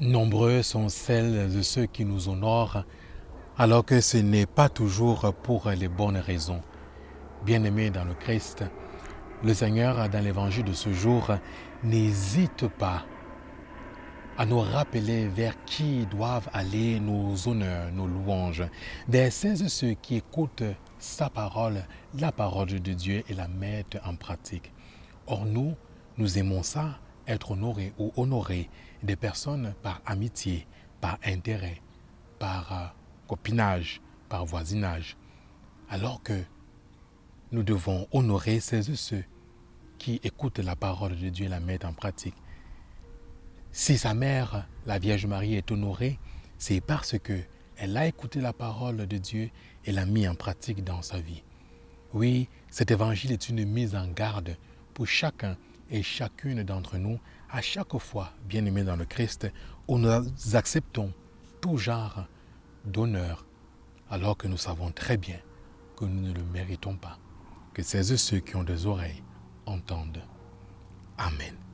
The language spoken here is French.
Nombreux sont celles de ceux qui nous honorent, alors que ce n'est pas toujours pour les bonnes raisons. Bien-aimés dans le Christ, le Seigneur, dans l'évangile de ce jour, n'hésite pas à nous rappeler vers qui doivent aller nos honneurs, nos louanges, et ceux qui écoutent sa parole, la parole de Dieu et la mettent en pratique. Or nous, nous aimons ça, être honorés ou honorer des personnes par amitié, par intérêt, par euh, copinage, par voisinage, alors que nous devons honorer celles et ceux qui écoutent la parole de Dieu et la mettent en pratique. Si sa mère, la Vierge Marie, est honorée, c'est parce que elle a écouté la parole de Dieu et l'a mis en pratique dans sa vie. Oui, cet évangile est une mise en garde pour chacun et chacune d'entre nous à chaque fois, bien-aimés dans le Christ, où nous acceptons tout genre d'honneur, alors que nous savons très bien que nous ne le méritons pas. Que celles et ceux qui ont des oreilles entendent. Amen.